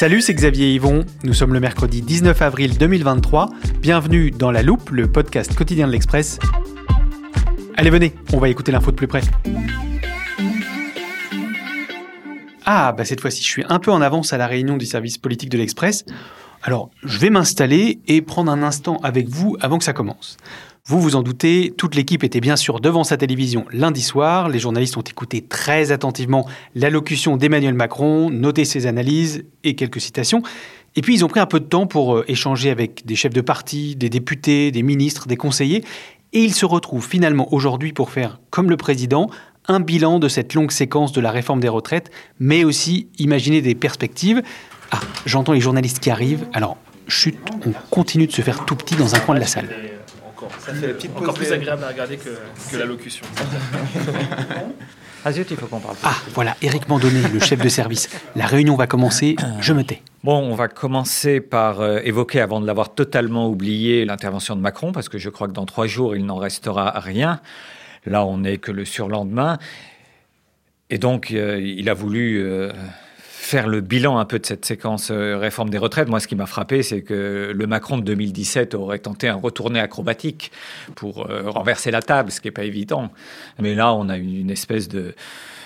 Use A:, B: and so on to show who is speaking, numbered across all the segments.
A: Salut, c'est Xavier Yvon. Nous sommes le mercredi 19 avril 2023. Bienvenue dans La Loupe, le podcast quotidien de l'Express. Allez, venez, on va écouter l'info de plus près. Ah, bah cette fois-ci, je suis un peu en avance à la réunion du service politique de l'Express. Alors, je vais m'installer et prendre un instant avec vous avant que ça commence. Vous vous en doutez, toute l'équipe était bien sûr devant sa télévision lundi soir. Les journalistes ont écouté très attentivement l'allocution d'Emmanuel Macron, noté ses analyses et quelques citations. Et puis ils ont pris un peu de temps pour euh, échanger avec des chefs de parti, des députés, des ministres, des conseillers. Et ils se retrouvent finalement aujourd'hui pour faire, comme le président, un bilan de cette longue séquence de la réforme des retraites, mais aussi imaginer des perspectives. Ah, j'entends les journalistes qui arrivent. Alors, chut, on continue de se faire tout petit dans un coin de la salle.
B: Ça fait la petite Encore plus agréable à regarder que, que l'allocution.
C: Ah zut, il faut qu'on parle.
A: Ah, voilà, Éric Mandonné, le chef de service. La réunion va commencer, je me tais.
C: Bon, on va commencer par euh, évoquer, avant de l'avoir totalement oublié, l'intervention de Macron, parce que je crois que dans trois jours, il n'en restera rien. Là, on n'est que le surlendemain. Et donc, euh, il a voulu euh, faire le bilan un peu de cette séquence euh, réforme des retraites. Moi, ce qui m'a frappé, c'est que le Macron de 2017 aurait tenté un retourné acrobatique pour euh, renverser la table, ce qui n'est pas évident. Mais là, on a une espèce de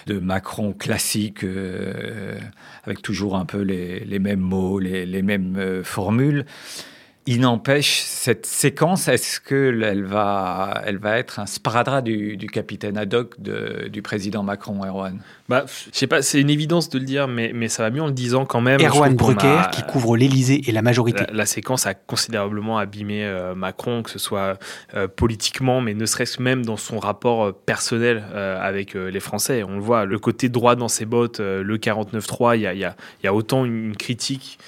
C: de Macron classique, euh, avec toujours un peu les, les mêmes mots, les, les mêmes euh, formules. Il n'empêche, cette séquence, est-ce qu'elle va, elle va être un sparadrap du, du capitaine Haddock de, du président Macron, Erwan?
B: Bah, je sais pas, c'est une évidence de le dire, mais, mais ça va mieux en le disant quand même.
A: Erwan Brucker,
B: a-
A: qui couvre l'Élysée et la majorité.
B: La, la séquence a considérablement abîmé euh, Macron, que ce soit euh, politiquement, mais ne serait-ce même dans son rapport euh, personnel euh, avec euh, les Français. On le voit, le côté droit dans ses bottes, euh, le 49-3, il y a, il y a- il y a autant une critique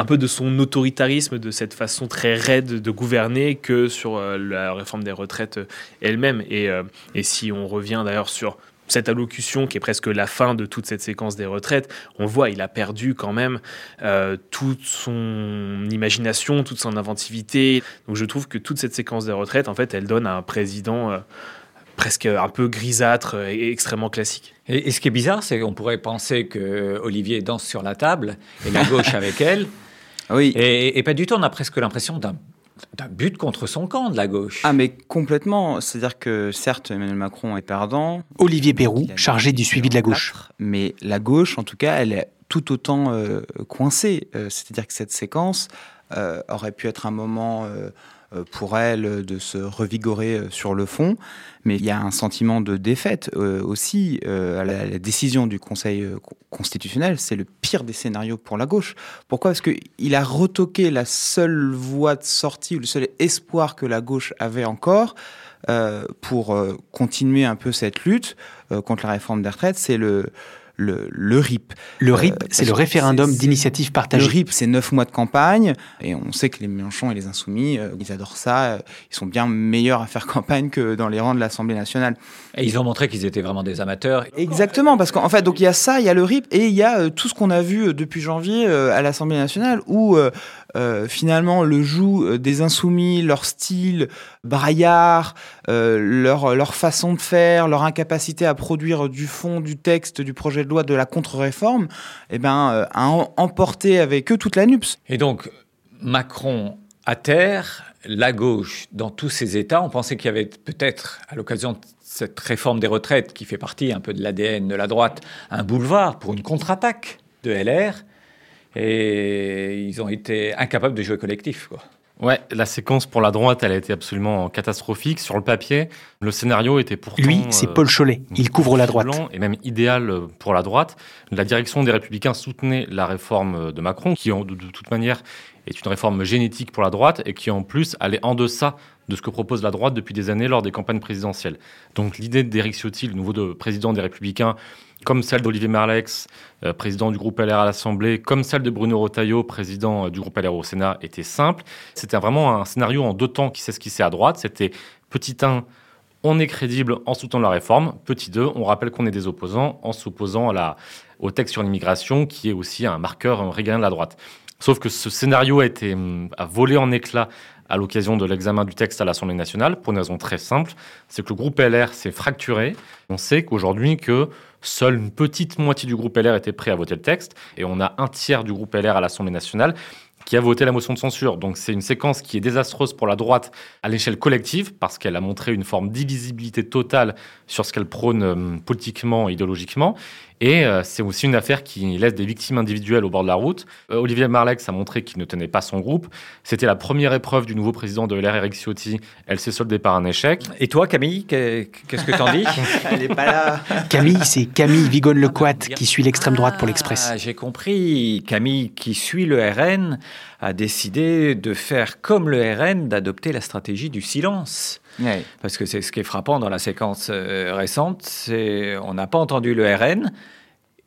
B: un peu de son autoritarisme, de cette façon très raide de gouverner que sur euh, la réforme des retraites euh, elle-même. Et, euh, et si on revient d'ailleurs sur cette allocution qui est presque la fin de toute cette séquence des retraites, on voit, il a perdu quand même euh, toute son imagination, toute son inventivité. Donc je trouve que toute cette séquence des retraites, en fait, elle donne à un président euh, presque un peu grisâtre et extrêmement classique.
C: Et, et ce qui est bizarre, c'est qu'on pourrait penser que Olivier danse sur la table et la gauche avec elle.
D: Oui.
C: Et, et pas du tout, on a presque l'impression d'un d'un but contre son camp de la gauche.
D: Ah mais complètement, c'est-à-dire que certes Emmanuel Macron est perdant,
A: Olivier
D: a
A: chargé du suivi de la gauche.
D: mais la gauche en tout cas, elle est tout autant euh, coincée. Euh, c'est-à-dire que cette séquence euh, aurait pu être un moment pour elle de se revigorer euh, sur le fond, mais il y a un sentiment de défaite euh, aussi. Euh, à la, décision du Conseil euh, co- constitutionnel, c'est le pire des scénarios pour la gauche. Pourquoi? Parce qu'il a retoqué la seule voie de sortie ou le seul espoir que la gauche avait encore euh, pour euh, continuer un peu cette lutte euh, contre la réforme des retraites, c'est le, le, le RIP.
A: Le RIP,
D: Euh,
A: c'est le référendum d'initiative
D: Le
A: partagée.
D: RIP, c'est neuf mois de campagne, et on sait que les Mélenchon et les Insoumis, euh, ils adorent ça, euh, ils sont bien meilleurs à faire campagne que dans les rangs de l'Assemblée nationale.
C: Et ils ont montré qu'ils étaient vraiment des amateurs.
D: Exactement, parce qu'en fait, donc il y a ça, il y a le RIP, et il y a euh, tout ce qu'on a vu depuis janvier euh, à l'Assemblée nationale, où euh, euh, finalement le joug des insoumis, leur style braillard, euh, leur, leur façon de faire, leur incapacité à produire du fond, du texte, du projet de loi de la contre-réforme, eh ben, euh, a em- emporté avec eux toute la NUPS.
C: Et donc, Macron à terre, la gauche dans tous ses États, on pensait qu'il y avait peut-être, à l'occasion de cette réforme des retraites, qui fait partie un peu de l'ADN de la droite, un boulevard pour une contre-attaque de LR. Et ils ont été incapables de jouer collectif.
E: Ouais, la séquence pour la droite, elle a été absolument catastrophique. Sur le papier, le scénario était pourtant.
A: Lui, c'est
E: euh,
A: Paul Cholet. Il couvre la droite.
E: et même idéal euh, pour la droite. La direction des Républicains soutenait la réforme de Macron, qui de toute manière est une réforme génétique pour la droite et qui en plus allait en deçà de ce que propose la droite depuis des années lors des campagnes présidentielles. Donc l'idée d'Éric Ciotti, le nouveau de- président des Républicains, comme celle d'Olivier Marlex, euh, président du groupe LR à l'Assemblée, comme celle de Bruno Retailleau, président euh, du groupe LR au Sénat, était simple. C'était vraiment un scénario en deux temps qui s'esquissait à droite. C'était petit 1, on est crédible en soutenant la réforme. Petit 2, on rappelle qu'on est des opposants en s'opposant au texte sur l'immigration, qui est aussi un marqueur régalien de la droite. Sauf que ce scénario a été hum, volé en éclats à l'occasion de l'examen du texte à l'Assemblée nationale, pour une raison très simple, c'est que le groupe LR s'est fracturé. On sait qu'aujourd'hui que seule une petite moitié du groupe LR était prêt à voter le texte, et on a un tiers du groupe LR à l'Assemblée nationale qui a voté la motion de censure. Donc c'est une séquence qui est désastreuse pour la droite à l'échelle collective, parce qu'elle a montré une forme d'illisibilité totale sur ce qu'elle prône euh, politiquement et idéologiquement. Et euh, c'est aussi une affaire qui laisse des victimes individuelles au bord de la route. Euh, Olivier Marlex a montré qu'il ne tenait pas son groupe. C'était la première épreuve du nouveau président de LR, Eric Ciotti. Elle s'est soldée par un échec.
C: Et toi, Camille, qu'est- qu'est-ce que t'en dis
D: Elle n'est pas là.
A: Camille, c'est Camille Vigone-Lecoat qui suit l'extrême droite pour l'Express.
C: Ah, J'ai compris. Camille, qui suit le RN, a décidé de faire comme le RN, d'adopter la stratégie du silence. Parce que c'est ce qui est frappant dans la séquence euh, récente, c'est on n'a pas entendu le RN,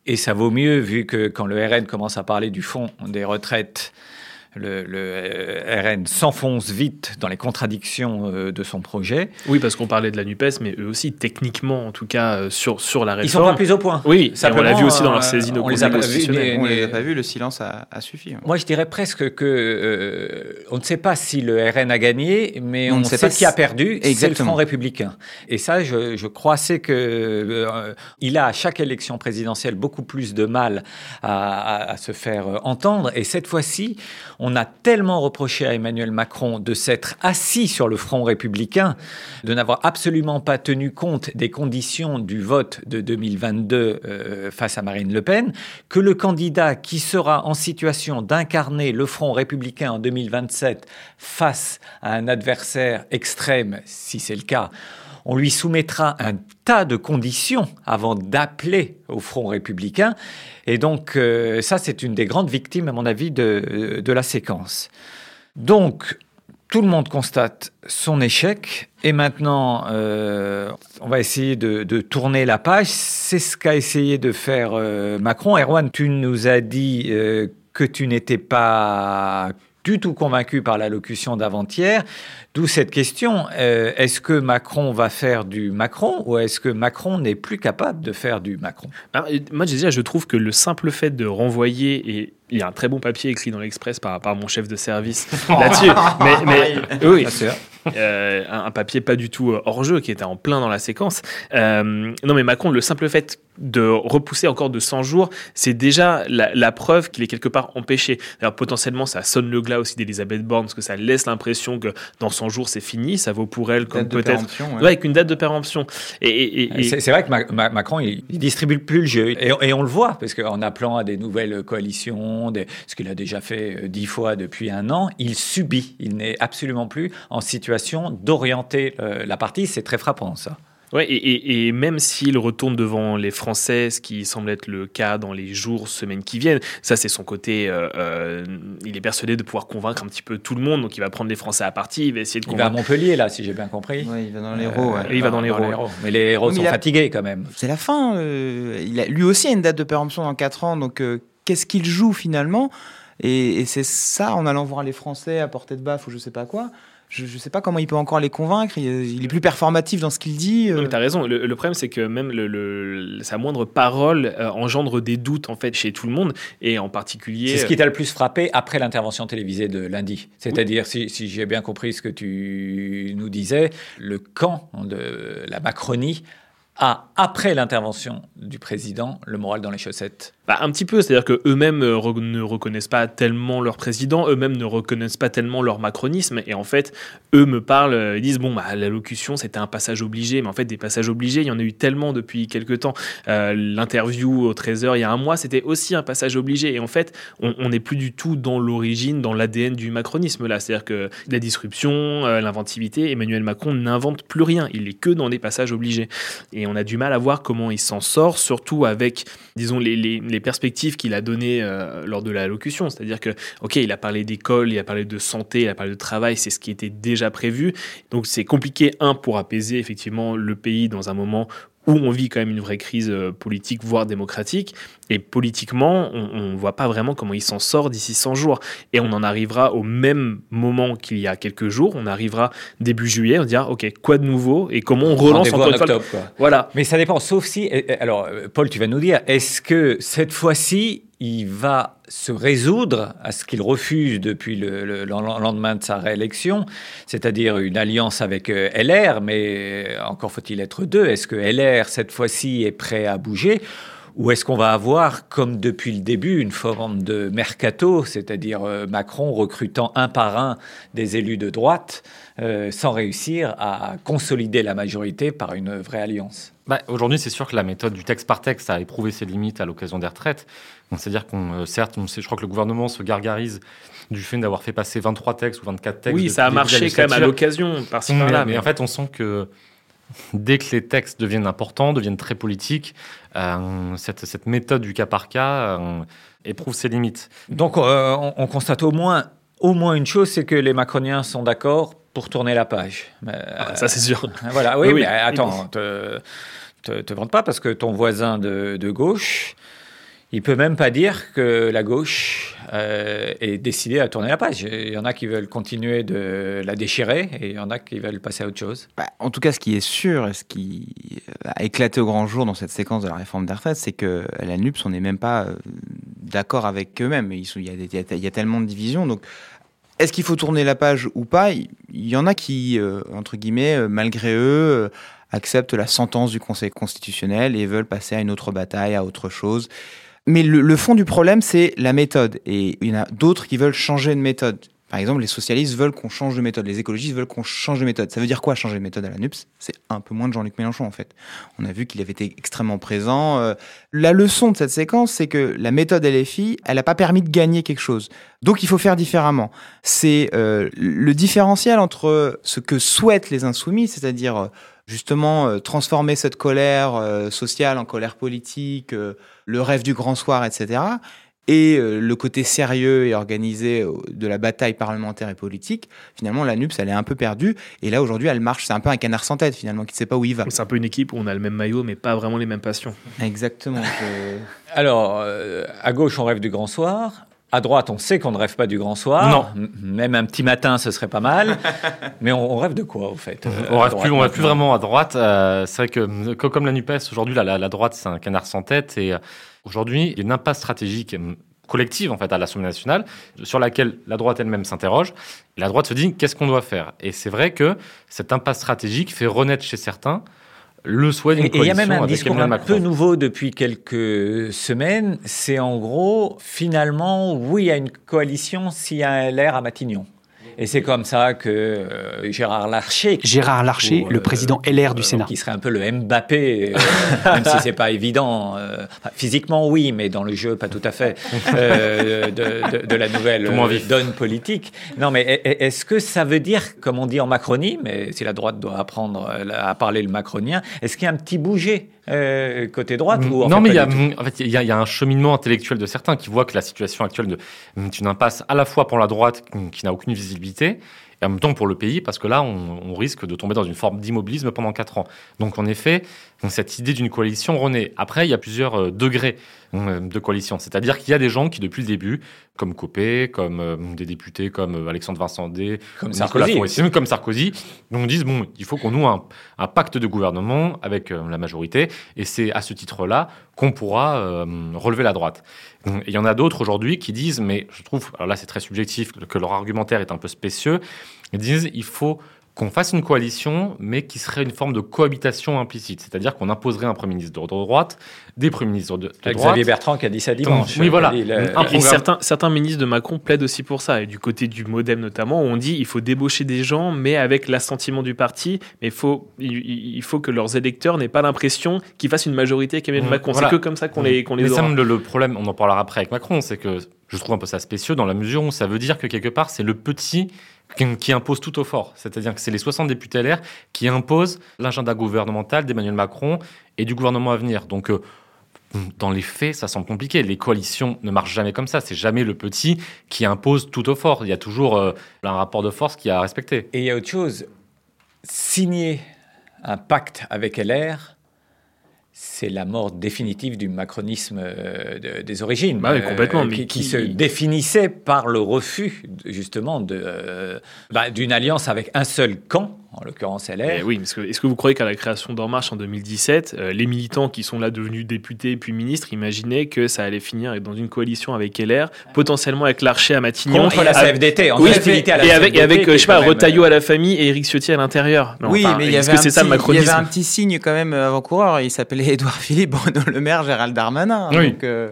C: et ça vaut mieux vu que quand le RN commence à parler du fond des retraites, le, le, euh, RN s'enfonce vite dans les contradictions euh, de son projet.
B: Oui, parce qu'on parlait de la NUPES, mais eux aussi, techniquement, en tout cas, euh, sur, sur la
C: Ils sont
B: réforme.
C: pas plus au point.
B: Oui, et on l'a vu aussi dans leur saisine au
C: on les
B: Conseil
C: a pas vus,
B: constitutionnel.
C: mais-
D: On les a pas vus, le silence a, a suffi.
C: Moi, je dirais presque que euh, on ne sait pas si le RN a gagné, mais
D: On
C: on,
D: ne sait
C: sait,
D: pas
C: qui a perdu. C'est le. Front républicain. Et ça, je, je crois c'est que euh, il a à chaque élection présidentielle beaucoup plus de mal à, à- à se faire entendre. Et cette fois-ci, on a tellement reproché à Emmanuel Macron de s'être assis sur le Front républicain, de n'avoir absolument pas tenu compte des conditions du vote de 2022 euh, face à Marine Le Pen, que le candidat qui sera en situation d'incarner le Front républicain en 2027 face à un adversaire extrême, si c'est le cas, on lui soumettra un tas de conditions avant d'appeler au Front républicain. Et donc, euh, ça, c'est une des grandes victimes, à mon avis, de, de la séquence. Donc, tout le monde constate son échec et maintenant euh, on va essayer de, tourner la page. C'est ce qu'a essayé de faire euh, Macron. Erwan, tu nous as dit que tu n'étais pas du tout convaincu par l'allocution d'avant-hier. D'où cette question, euh, est-ce que Macron va faire du Macron ou est-ce que Macron n'est plus capable de faire du Macron?
B: Alors, moi, déjà, je trouve que le simple fait de renvoyer, et il y a un très bon papier écrit dans l'Express par, par mon chef de service là-dessus, mais, mais oui, euh, un, papier pas du tout euh, hors jeu qui était en plein dans la séquence. Euh, non, mais Macron, le simple fait de repousser encore de 100 jours, c'est déjà la, la preuve qu'il est quelque part empêché. Alors, potentiellement, ça sonne le glas aussi d'Elisabeth Borne, parce que ça laisse l'impression que dans 100 jours, c'est fini. Ça vaut pour elle comme
D: Date de
B: peut-être.
D: ouais.
B: Ouais, avec une date de péremption. Et, et- et- et-
C: C'est vrai que Ma- Ma- Macron, il, il distribue plus le jeu. Et, et on le voit, parce qu'en appelant à des nouvelles coalitions, des- ce qu'il a déjà fait euh, dix fois depuis un an, il subit. Il n'est absolument plus en situation d'orienter euh, la partie. C'est très frappant, ça.
B: Ouais, et, et- et même s'il retourne devant les Français, ce qui semble être le cas dans les jours, semaines qui viennent, ça c'est son côté. euh, euh, il est persuadé de pouvoir convaincre un petit peu tout le monde, donc il va prendre les Français à partie, il va essayer de
C: Il va à
B: convaincre.
C: Montpellier, là, si j'ai bien compris.
D: Ouais, il va dans l'héros. ouais.
B: Et il va dans les héros.
C: Mais les héros
D: Oui, mais
C: sont
D: a-
C: fatigués, quand même.
D: C'est la fin. euh, il a, lui aussi a une date de péremption dans 4 ans. Donc, euh, qu'est-ce qu'il joue finalement? Et, et c'est ça, en allant voir les Français à portée de baffe ou je sais pas quoi. Je, je sais pas comment il peut encore les convaincre. Il, il est plus performatif dans ce qu'il dit. euh.
B: Non, mais t'as raison. Le, le problème, c'est que même le, le- sa moindre parole euh, engendre des doutes en fait chez tout le monde, et en particulier.
C: C'est ce qui t'a le plus frappé après l'intervention télévisée de lundi. C'est-à-dire, si, si j'ai bien compris ce que tu nous disais, le camp de la Macronie a, après l'intervention du président, le moral dans les chaussettes
B: bah, un petit peu, c'est-à-dire que eux-mêmes euh, ne reconnaissent pas tellement leur président, eux-mêmes ne reconnaissent pas tellement leur macronisme, et en fait, eux me parlent, euh, ils disent bon bah l'allocution c'était un passage obligé, mais en fait des passages obligés, il y en a eu tellement depuis quelques temps. Euh, L'interview au 13h il y a un mois, c'était aussi un passage obligé, et en fait, on n'est plus du tout dans l'origine, dans l'ADN du macronisme là, c'est-à-dire que la disruption, euh, l'inventivité, Emmanuel Macron n'invente plus rien, il est que dans des passages obligés, et on a du mal à voir comment il s'en sort, surtout avec disons les, les perspectives qu'il a données euh, lors de l'allocution. C'est-à-dire que, ok, il a parlé d'école, il a parlé de santé, il a parlé de travail, c'est ce qui était déjà prévu. Donc c'est compliqué, un, pour apaiser effectivement le pays dans un moment où on vit quand même une vraie crise euh, politique, voire démocratique. Et politiquement, on ne voit pas vraiment comment il s'en sort d'ici 100 jours. Et on en arrivera au même moment qu'il y a quelques jours. On arrivera début juillet, on dira, OK, quoi de nouveau Et comment on relance encore
C: en
B: une fois le-
C: octobre, quoi.
B: Voilà.
C: Mais ça dépend, sauf si. euh, euh, Alors, Paul, tu vas nous dire, est-ce que cette fois-ci, il va se résoudre à ce qu'il refuse depuis le, le- le lendemain de sa réélection, c'est-à-dire une alliance avec euh, LR, mais euh, encore faut-il être deux. Est-ce que LR, cette fois-ci, est prêt à bouger ou est-ce qu'on va avoir, comme depuis le début, une forme de mercato, c'est-à-dire euh, Macron recrutant un par un des élus de droite, sans réussir à consolider la majorité par une vraie alliance?
E: Bah, Aujourd'hui, c'est sûr que la méthode du texte par texte a éprouvé ses limites à l'occasion des retraites. C'est-à-dire qu'on, euh, certes, on sait, je crois que le gouvernement se gargarise du fait d'avoir fait passer 23 textes ou 24 textes.
B: Oui, ça a marché quand même à l'occasion, par-ci
E: Mais,
B: par-là.
E: mais en fait, on sent que dès que les textes deviennent importants, deviennent très politiques, euh, cette, cette méthode du cas par cas euh, éprouve ses limites.
C: Donc, euh, on, on constate au moins, au moins une chose, c'est que les macroniens sont d'accord pour tourner la page. Euh,
B: Ah, ça, c'est sûr.
C: Voilà, oui,
B: Oui, oui.
C: mais attends, te, te, te vante pas parce que ton voisin de, de gauche, il peut même pas dire que la gauche euh, est décidée à tourner la page. Il y en a qui veulent continuer de la déchirer et il y en a qui veulent passer à autre chose.
D: Bah, en tout cas, ce qui est sûr et ce qui a éclaté au grand jour dans cette séquence de la réforme des c'est que la NUPS, on n'est même pas euh, d'accord avec eux-mêmes. Il y, a tellement de divisions. Donc, est-ce qu'il faut tourner la page ou pas? Il y en a qui, euh, entre guillemets, euh, malgré eux, euh, acceptent la sentence du Conseil constitutionnel et veulent passer à une autre bataille, à autre chose. Mais le, le fond du problème, c'est la méthode. Et il y en a d'autres qui veulent changer de méthode. Par exemple, les socialistes veulent qu'on change de méthode, les écologistes veulent qu'on change de méthode. Ça veut dire quoi changer de méthode à la NUPS C'est un peu moins de Jean-Luc Mélenchon en fait. On a vu qu'il avait été extrêmement présent. Euh, La leçon de cette séquence, c'est que la méthode LFI, elle n'a pas permis de gagner quelque chose. Donc il faut faire différemment. C'est euh, le différentiel entre ce que souhaitent les insoumis, c'est-à-dire euh, justement euh, transformer cette colère euh, sociale en colère politique, euh, le rêve du grand soir, etc et euh, le côté sérieux et organisé de la bataille parlementaire et politique, finalement, la NUPS, elle est un peu perdue. Et là, aujourd'hui, elle marche. C'est un peu un canard sans tête, finalement, qui ne sait pas où il va.
B: C'est un peu une équipe où on a le même maillot, mais pas vraiment les mêmes passions.
D: Exactement.
C: Alors, euh, à gauche, on rêve du grand soir. À droite, on sait qu'on ne rêve pas du grand soir.
E: Non.
C: Même un petit matin, ce serait pas mal. Mais on, rêve de quoi, au fait euh,
E: on rêve plus, on rêve plus vraiment à droite. Euh, c'est vrai que co- comme la Nupes aujourd'hui, la, droite c'est un canard sans tête et euh, aujourd'hui il y a une impasse stratégique euh, collective en fait à l'Assemblée nationale sur laquelle la droite elle-même s'interroge. Et la droite se dit qu'est-ce qu'on doit faire? Et c'est vrai que cette impasse stratégique fait renaître chez certains le souhait d'une
C: Et et il y a
E: coalition
C: même un discours un peu nouveau depuis quelques semaines. C'est en gros, finalement, oui, il y a une coalition s'il y a un LR à Matignon. Et c'est comme ça que euh, Gérard Larcher,
A: Gérard Larcher,
C: Ou,
A: le
C: euh,
A: président LR du
C: euh,
A: Sénat.
C: qui serait un peu le Mbappé, euh, même si c'est pas évident. euh, physiquement, oui, mais dans le jeu, pas tout à fait. euh, de, de- de la nouvelle euh, donne politique. Non, mais est-ce que ça veut dire, comme on dit en Macronie, mais si la droite doit apprendre à parler le macronien, est-ce qu'il y a un petit bouger euh, côté droite ou en
E: non, mais il y, a,
C: tout
E: en fait, il y, a, il y a un cheminement intellectuel de certains qui voient que la situation actuelle de, est une impasse à la fois pour la droite qui n'a aucune visibilité et en même temps pour le pays parce que là, on, on risque de tomber dans une forme d'immobilisme pendant quatre ans. Donc, en effet, cette idée d'une coalition renaît. Après, il y a plusieurs euh, degrés de coalition. C'est-à-dire qu'il y a des gens qui, depuis le début, comme Copé, comme euh, des députés comme euh, Alexandre Vincent Day,
C: Comme
E: Nicolas
C: Sarkozy.
E: Comme Sarkozy, donc disent bon, il faut qu'on noue un, un pacte de gouvernement avec euh, la majorité, et c'est à ce titre-là qu'on pourra euh, relever la droite. Et il y en a d'autres aujourd'hui qui disent, mais je trouve, alors là c'est très subjectif, que leur argumentaire est un peu spécieux, ils disent il faut qu'on fasse une coalition, mais qui serait une forme de cohabitation implicite. C'est-à-dire qu'on imposerait un Premier ministre de droite, des Premiers ministres de, de droite.
C: Xavier Bertrand qui a dit ça dimanche.
E: Oui, voilà.
C: Il,
E: Un
B: Et
E: programme-
B: certains, certains ministres de Macron plaident aussi pour ça. Et du côté du Modem notamment, on dit il faut débaucher des gens, mais avec l'assentiment du parti. Mais il faut, il, il faut que leurs électeurs n'aient pas l'impression qu'ils fassent une majorité avec Emmanuel
E: Mmh,
B: Macron.
E: voilà.
B: C'est que comme ça qu'on les, qu'on les
E: Mais ça,
B: aura.
E: le, le problème, on en parlera après avec Macron, c'est que je trouve un peu ça spécieux dans la mesure où ça veut dire que quelque part, c'est le petit qui, impose tout au fort. C'est-à-dire que c'est les 60 députés LR qui imposent l'agenda gouvernemental d'Emmanuel Macron et du gouvernement à venir. Donc, euh, dans les faits, ça semble compliqué. Les coalitions ne marchent jamais comme ça. C'est jamais le petit qui impose tout au fort. Il y a toujours euh, un rapport de force qui a à respecter.
C: Et il y a autre chose. Signer un pacte avec LR, c'est la mort définitive du macronisme euh, de- des origines.
B: Bah oui, complètement, mais
C: qui, qui
B: qui-
C: se définissait par le refus, justement, euh, bah, d'une alliance avec un seul camp, en l'occurrence LR.
B: Eh oui, parce que est-ce que vous croyez qu'à la création d'En Marche en 2017, euh, les militants qui sont là devenus députés puis ministres imaginaient que ça allait finir dans une coalition avec LR, potentiellement avec Larcher à Matignon,
C: Contre la CFDT, en
B: Oui,
C: à la
B: et avec, et avec
C: CFDT,
B: euh, je sais pas, Retailleau à la famille et Éric Ciotti à l'intérieur.
D: oui,
B: enfin,
D: mais il y avait, un petit, il y
B: macronisme
D: avait un petit signe quand même avant-coureur. Il s'appelait Édouard Philippe, Bruno Le Maire, Gérald Darmanin.
E: Oui.
D: Donc, euh,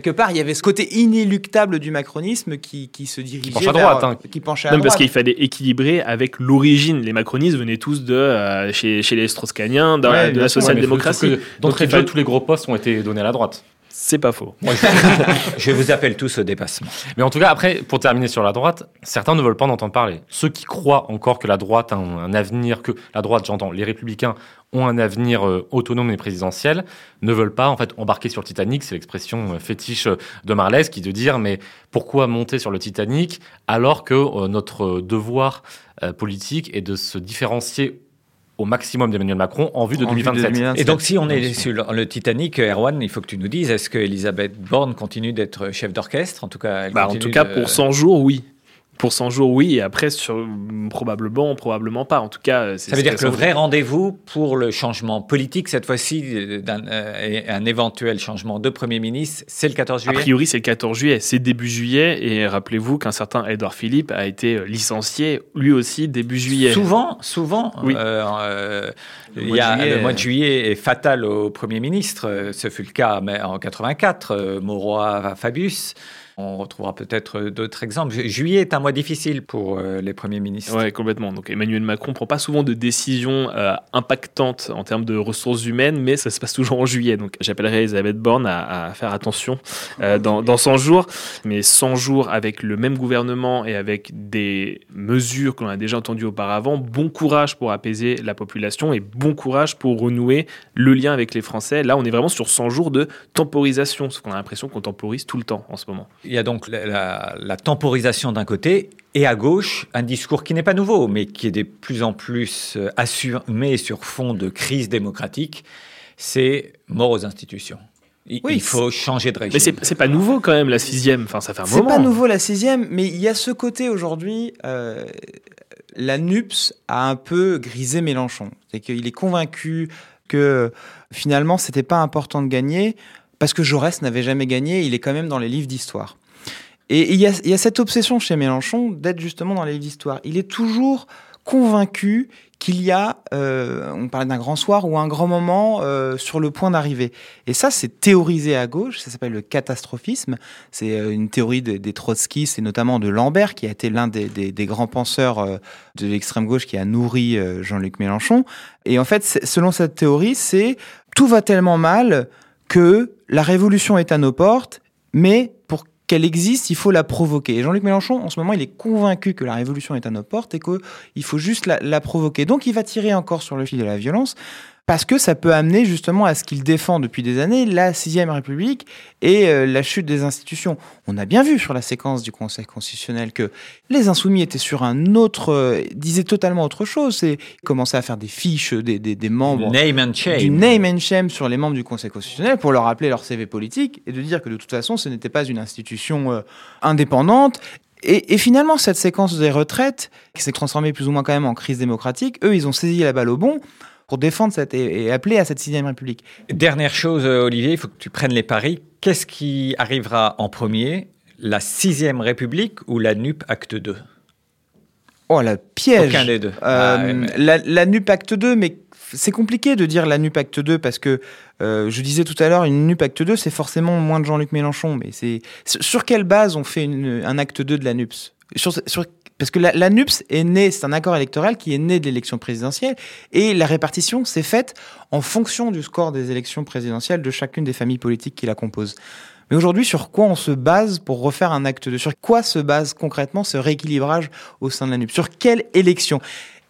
D: quelque part, il y avait ce côté inéluctable du macronisme qui, qui se dirigeait
E: penche à
D: vers-
E: droite, hein.
D: qui penchait à
B: Non, mais parce qu'il fallait équilibrer avec l'origine. Les macronistes venaient tous de euh, chez, chez les Strauss-Caniens, de,
D: Ouais,
B: de
D: bien
B: la social-démocratie.
E: D'entrée de
B: il
E: jeu, tous les gros postes ont été donnés à la droite.
B: C'est pas faux.
C: Je vous appelle tous au dépassement.
E: Mais en tout cas, après, pour terminer sur la droite, certains ne veulent pas en entendre parler. Ceux qui croient encore que la droite a un, un avenir, que la droite, j'entends, les républicains ont un avenir euh, autonome et présidentiel, ne veulent pas en fait embarquer sur le Titanic. C'est l'expression euh, fétiche euh, de Marlès qui est de dire mais pourquoi monter sur le Titanic alors que euh, notre devoir euh, politique est de se différencier au maximum d'Emmanuel Macron en vue de
D: En vue de
E: 2027.
D: 2027.
C: Et donc, si on est sur le, le Titanic, Erwan, il faut que tu nous dises, est-ce que Elisabeth Borne continue d'être chef d'orchestre? En tout cas, elle
B: Bah, en tout cas,
C: de-
B: pour 100 jours, oui. Pour 100 jours, oui. Et après, sur, probablement, probablement pas. En tout cas, euh, c'est
C: Ça veut dire que le
B: 100
C: vrai rendez-vous pour le changement politique, cette fois-ci, d'un euh, un éventuel changement de Premier ministre, c'est le 14
B: A
C: juillet
B: priori, c'est le 14 juillet, c'est début juillet, et rappelez-vous qu'un certain Edouard Philippe a été euh, licencié, lui aussi, début juillet.
C: Souvent, souvent,
B: Oui.
C: euh,
D: Le mois
C: y a,
D: juillet,
C: le mois de juillet est fatal au Premier ministre. Ce fut le cas en 84, euh, Mauroy, Fabius. On retrouvera peut-être d'autres exemples. Ju- Juillet est un mois difficile pour euh, les premiers ministres.
B: Ouais, complètement. Donc Emmanuel Macron prend pas souvent de décisions euh, impactantes en termes de ressources humaines, mais ça se passe toujours en juillet. Donc j'appellerai Elisabeth Borne à, à faire attention euh, dans, dans 100 jours. Mais 100 jours avec le même gouvernement et avec des mesures que l'on a déjà entendues auparavant, bon courage pour apaiser la population et bon courage pour renouer le lien avec les Français. Là, on est vraiment sur 100 jours de temporisation, parce qu'on a l'impression qu'on temporise tout le temps en ce moment.
C: Il y a donc la, la- la temporisation d'un côté et à gauche un discours qui n'est pas nouveau, mais qui est de plus en plus euh, assumé sur fond de crise démocratique. C'est mort aux institutions. Il,
D: Oui,
C: il faut changer de régime.
B: Mais c'est c'est pas nouveau quand même, la sixième. Enfin, ça fait un
D: C'est
B: moment.
D: pas nouveau la sixième, mais il y a ce côté aujourd'hui, euh, la NUPS a un peu grisé Mélenchon. C'est qu'il est convaincu que finalement, c'était pas important de gagner parce que Jaurès n'avait jamais gagné. Il est quand même dans les livres d'histoire. Et il y, a, cette obsession chez Mélenchon d'être justement dans les livres d'histoire. Il est toujours convaincu qu'il y a, euh, on parlait d'un grand soir ou un grand moment euh, sur le point d'arriver. Et ça, c'est théorisé à gauche, ça s'appelle le catastrophisme. C'est euh, une théorie des, des trotskistes et notamment de Lambert, qui a été l'un des, grands penseurs de l'extrême gauche qui a nourri Jean-Luc Mélenchon. Et en fait, selon cette théorie, c'est tout va tellement mal que la révolution est à nos portes, mais pour qu'elle existe, il faut la provoquer. Et Jean-Luc Mélenchon, en ce moment, il est convaincu que la révolution est à nos portes et qu'il faut juste la, la provoquer. Donc, il va tirer encore sur le fil de la violence parce que ça peut amener justement à ce qu'il défend depuis des années, la sixième République et euh, la chute des institutions. On a bien vu sur la séquence du Conseil constitutionnel que les insoumis étaient sur un autre, euh, disaient totalement autre chose. Ils commençaient à faire des fiches des, des, des membres
C: Name and shame.
D: du name and shame sur les membres du Conseil constitutionnel pour leur rappeler leur CV politique et de dire que de toute façon, ce n'était pas une institution euh, indépendante. Et, et finalement, cette séquence des retraites, qui s'est transformée plus ou moins quand même en crise démocratique, eux, ils ont saisi la balle au bon pour défendre cette, et, et appeler à cette sixième République.
C: Dernière chose, euh, Olivier, il faut que tu prennes les paris. Qu'est-ce qui arrivera en premier La sixième République ou la NUP Acte 2
D: Oh, la piège
C: Aucun des deux.
D: Euh,
C: Ah, ouais, mais-
D: la, la NUP Acte 2, mais c'est compliqué de dire la NUP Acte 2 parce que euh, je disais tout à l'heure, une NUP Acte 2, c'est forcément moins de Jean-Luc Mélenchon. Mais c'est sur sur quelle base on fait une- un acte 2 de la NUPS? Sur, sur- Parce que la, est née, c'est un accord électoral qui est né de l'élection présidentielle et la répartition s'est faite en fonction du score des élections présidentielles de chacune des familles politiques qui la composent. Mais aujourd'hui, sur quoi on se base pour refaire un acte 2 Sur quoi se base concrètement ce rééquilibrage au sein de la NUPS Sur quelle élection?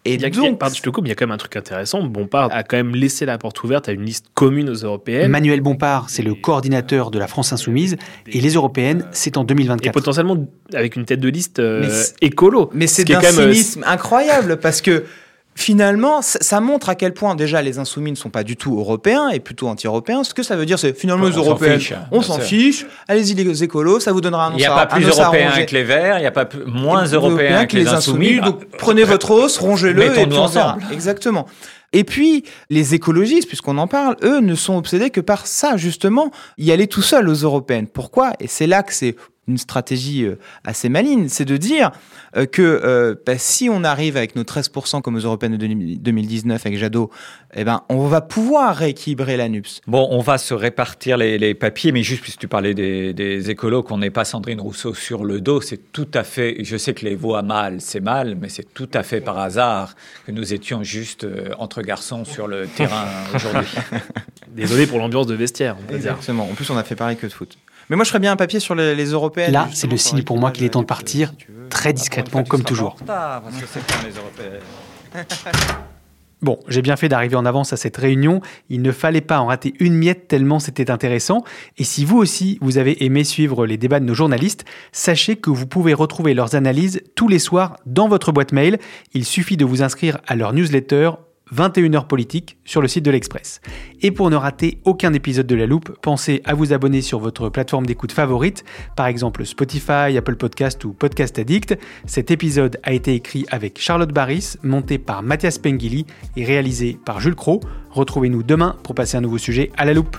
D: Et
B: Il y a,
D: donc,
B: pardon, je te coupe, il y a quand même un truc intéressant. Bompard a quand même laissé la porte ouverte à une liste commune aux européennes.
A: Manuel Bompard, c'est le coordinateur de la France Insoumise, et les européennes, c'est en
B: et
A: 2024.
B: potentiellement avec une tête de liste euh,
D: Mais c'est-
B: écolo.
D: mais
B: Ce
D: c'est
B: est
D: d'un
B: euh,
D: cynisme incroyable parce que finalement, ça, montre à quel point déjà les insoumis ne sont pas du tout européens et plutôt anti-européens. Ce que ça veut dire, c'est finalement
C: On
D: les
C: s'en
D: européens,
C: fiche,
D: on s'en
C: sûr.
D: fiche. Allez-y les écolos, ça vous donnera un
C: Il n'y a pas plus
D: ronger.
C: que les verts, il n'y a pas moins européens que les insoumis.
D: Donc prenez votre os, rongez-le et puis on verra.
C: ensemble.
D: Exactement. Et puis, les écologistes, puisqu'on en parle, eux ne sont obsédés que par ça, justement, y aller tout seul aux européennes. Pourquoi? Et c'est là que c'est une stratégie euh, assez maligne, c'est de dire euh, que euh, bah, si on arrive avec nos 13% comme aux européennes de 2019 avec Jadot, eh ben, on va pouvoir rééquilibrer la NUPS.
C: Bon, on va se répartir les, les papiers, mais juste puisque tu parlais des, des écolos, qu'on n'ait pas Sandrine Rousseau sur le dos, c'est tout à fait. Je sais que les voix mal, c'est mal, mais c'est tout à fait par hasard que nous étions juste euh, entre garçons sur le terrain aujourd'hui.
B: Désolé pour l'ambiance de vestiaire, on peut dire.
D: Exactement. En plus, on a fait pareil que de foot. Mais moi, je ferais bien un papier sur les, les européennes.
A: Là, c'est le signe pour moi qu'il est temps de partir,
D: si
A: très discrètement comme toujours.
C: parce que c'est quand les européens.
A: Bon, j'ai bien fait d'arriver en avance à cette réunion. Il ne fallait pas en rater une miette tellement c'était intéressant. Et si vous aussi, vous avez aimé suivre les débats de nos journalistes, sachez que vous pouvez retrouver leurs analyses tous les soirs dans votre boîte mail. Il suffit de vous inscrire à leur newsletter 21h politique sur le site de l'Express. Et pour ne rater aucun épisode de La Loupe, pensez à vous abonner sur votre plateforme d'écoute favorite, par exemple Spotify, Apple Podcast ou Podcast Addict. Cet épisode a été écrit avec Charlotte Barris, monté par Mathias Pengili et réalisé par Jules Cro. Retrouvez-nous demain pour passer un nouveau sujet à La Loupe.